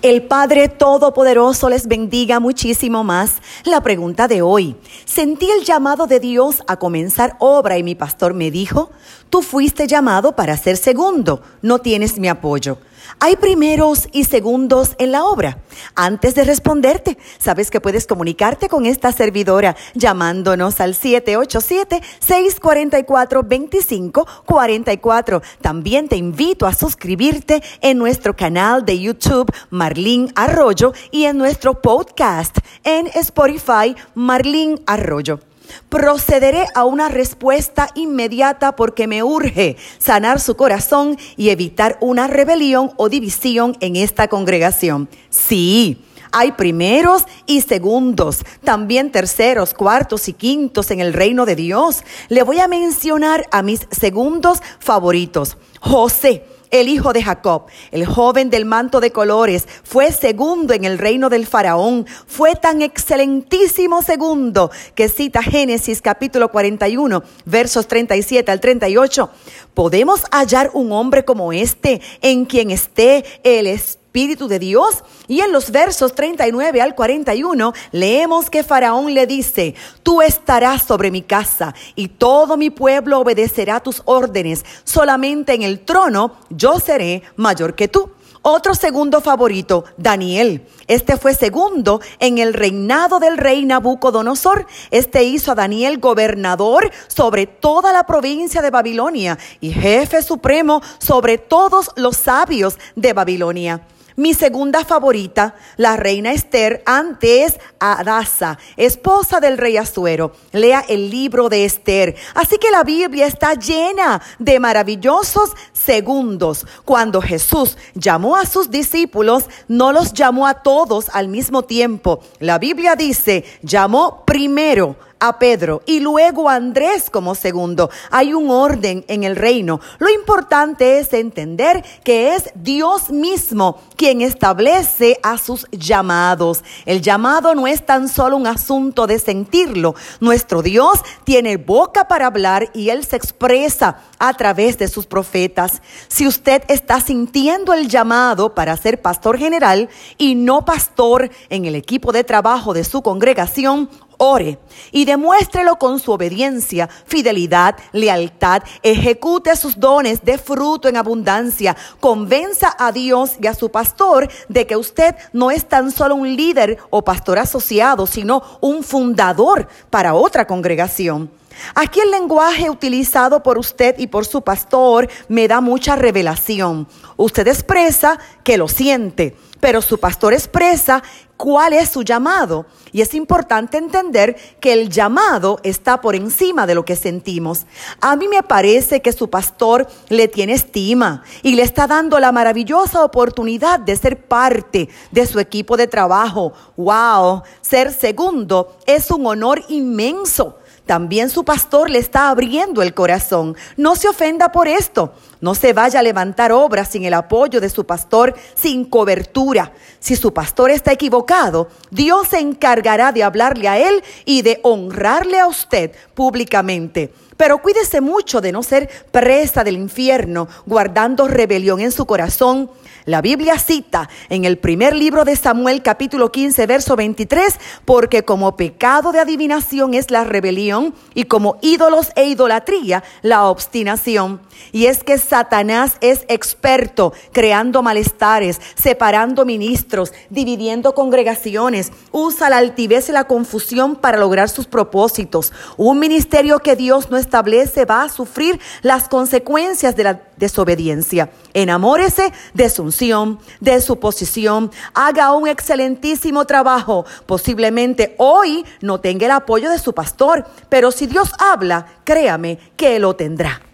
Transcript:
El Padre Todopoderoso les bendiga muchísimo más. La pregunta de hoy. Sentí el llamado de Dios a comenzar obra y mi pastor me dijo, tú fuiste llamado para ser segundo, no tienes mi apoyo. Hay primeros y segundos en la obra. Antes de responderte, sabes que puedes comunicarte con esta servidora llamándonos al 787-644-2544. También te invito a suscribirte en nuestro canal de YouTube Marlín Arroyo y en nuestro podcast en Spotify Marlín Arroyo. Procederé a una respuesta inmediata porque me urge sanar su corazón y evitar una rebelión o división en esta congregación. Sí. Hay primeros y segundos, también terceros, cuartos y quintos en el reino de Dios. Le voy a mencionar a mis segundos favoritos. José, el hijo de Jacob, el joven del manto de colores, fue segundo en el reino del faraón, fue tan excelentísimo segundo que cita Génesis capítulo 41, versos 37 al 38. ¿Podemos hallar un hombre como este en quien esté el Espíritu? Espíritu de Dios. Y en los versos 39 al 41 leemos que Faraón le dice, tú estarás sobre mi casa y todo mi pueblo obedecerá tus órdenes. Solamente en el trono yo seré mayor que tú. Otro segundo favorito, Daniel. Este fue segundo en el reinado del rey Nabucodonosor. Este hizo a Daniel gobernador sobre toda la provincia de Babilonia y jefe supremo sobre todos los sabios de Babilonia. Mi segunda favorita, la reina Esther, antes Adasa, esposa del rey Azuero. Lea el libro de Esther. Así que la Biblia está llena de maravillosos segundos. Cuando Jesús llamó a sus discípulos, no los llamó a todos al mismo tiempo. La Biblia dice, llamó primero a Pedro y luego a Andrés como segundo. Hay un orden en el reino. Lo importante es entender que es Dios mismo quien establece a sus llamados. El llamado no es tan solo un asunto de sentirlo. Nuestro Dios tiene boca para hablar y Él se expresa a través de sus profetas. Si usted está sintiendo el llamado para ser pastor general y no pastor en el equipo de trabajo de su congregación, ore y demuéstrelo con su obediencia, fidelidad, lealtad, ejecute sus dones de fruto en abundancia, convenza a Dios y a su pastor de que usted no es tan solo un líder o pastor asociado, sino un fundador para otra congregación. Aquí el lenguaje utilizado por usted y por su pastor me da mucha revelación. Usted expresa que lo siente, pero su pastor expresa cuál es su llamado. Y es importante entender que el llamado está por encima de lo que sentimos. A mí me parece que su pastor le tiene estima y le está dando la maravillosa oportunidad de ser parte de su equipo de trabajo. ¡Wow! Ser segundo es un honor inmenso. También su pastor le está abriendo el corazón. No se ofenda por esto. No se vaya a levantar obras sin el apoyo de su pastor, sin cobertura. Si su pastor está equivocado, Dios se encargará de hablarle a él y de honrarle a usted públicamente. Pero cuídese mucho de no ser presa del infierno, guardando rebelión en su corazón. La Biblia cita en el primer libro de Samuel capítulo 15 verso 23, porque como pecado de adivinación es la rebelión y como ídolos e idolatría la obstinación. Y es que Satanás es experto creando malestares, separando ministros, dividiendo congregaciones, usa la altivez y la confusión para lograr sus propósitos. Un ministerio que Dios no establece va a sufrir las consecuencias de la desobediencia. Enamórese de su unción, de su posición, haga un excelentísimo trabajo. Posiblemente hoy no tenga el apoyo de su pastor, pero si Dios habla, créame que lo tendrá.